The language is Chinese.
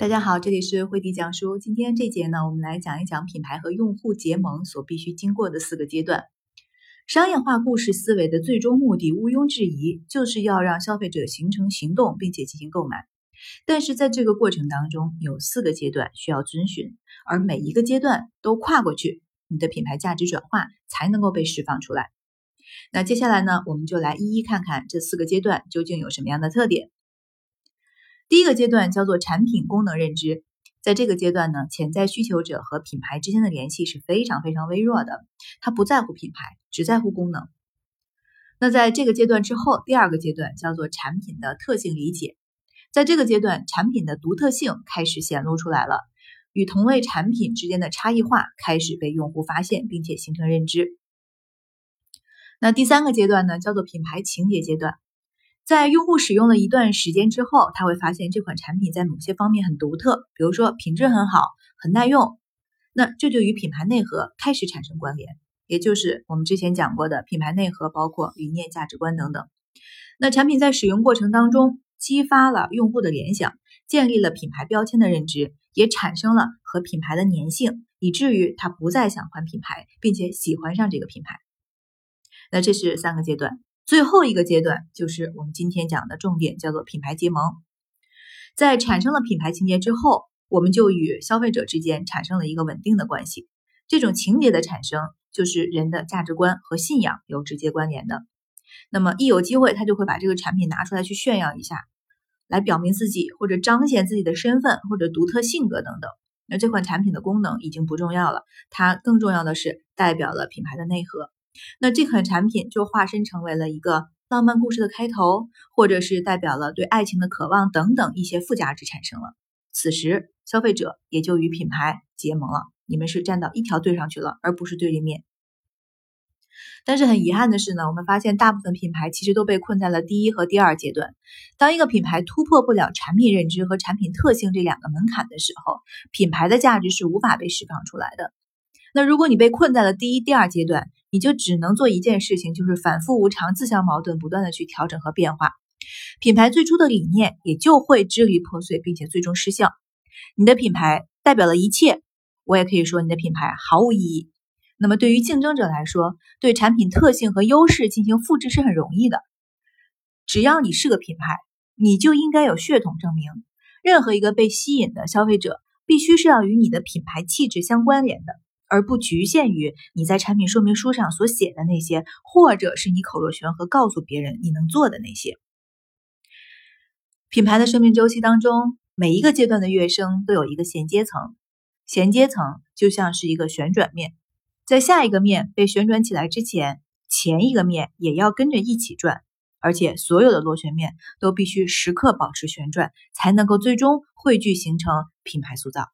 大家好，这里是慧迪讲书。今天这节呢，我们来讲一讲品牌和用户结盟所必须经过的四个阶段。商业化故事思维的最终目的，毋庸置疑，就是要让消费者形成行动，并且进行购买。但是在这个过程当中，有四个阶段需要遵循，而每一个阶段都跨过去，你的品牌价值转化才能够被释放出来。那接下来呢，我们就来一一看看这四个阶段究竟有什么样的特点。第一个阶段叫做产品功能认知，在这个阶段呢，潜在需求者和品牌之间的联系是非常非常微弱的，他不在乎品牌，只在乎功能。那在这个阶段之后，第二个阶段叫做产品的特性理解，在这个阶段，产品的独特性开始显露出来了，与同类产品之间的差异化开始被用户发现，并且形成认知。那第三个阶段呢，叫做品牌情节阶段。在用户使用了一段时间之后，他会发现这款产品在某些方面很独特，比如说品质很好、很耐用，那这就与品牌内核开始产生关联，也就是我们之前讲过的品牌内核，包括理念、价值观等等。那产品在使用过程当中激发了用户的联想，建立了品牌标签的认知，也产生了和品牌的粘性，以至于他不再想换品牌，并且喜欢上这个品牌。那这是三个阶段。最后一个阶段就是我们今天讲的重点，叫做品牌结盟。在产生了品牌情节之后，我们就与消费者之间产生了一个稳定的关系。这种情节的产生，就是人的价值观和信仰有直接关联的。那么一有机会，他就会把这个产品拿出来去炫耀一下，来表明自己或者彰显自己的身份或者独特性格等等。那这款产品的功能已经不重要了，它更重要的是代表了品牌的内核。那这款产品就化身成为了一个浪漫故事的开头，或者是代表了对爱情的渴望等等一些附加值产生了。此时，消费者也就与品牌结盟了，你们是站到一条队上去了，而不是对立面。但是很遗憾的是呢，我们发现大部分品牌其实都被困在了第一和第二阶段。当一个品牌突破不了产品认知和产品特性这两个门槛的时候，品牌的价值是无法被释放出来的。那如果你被困在了第一、第二阶段，你就只能做一件事情，就是反复无常、自相矛盾，不断的去调整和变化，品牌最初的理念也就会支离破碎，并且最终失效。你的品牌代表了一切，我也可以说你的品牌毫无意义。那么对于竞争者来说，对产品特性和优势进行复制是很容易的。只要你是个品牌，你就应该有血统证明。任何一个被吸引的消费者，必须是要与你的品牌气质相关联的。而不局限于你在产品说明书上所写的那些，或者是你口若悬河告诉别人你能做的那些。品牌的生命周期当中，每一个阶段的跃升都有一个衔接层，衔接层就像是一个旋转面，在下一个面被旋转起来之前，前一个面也要跟着一起转，而且所有的螺旋面都必须时刻保持旋转，才能够最终汇聚形成品牌塑造。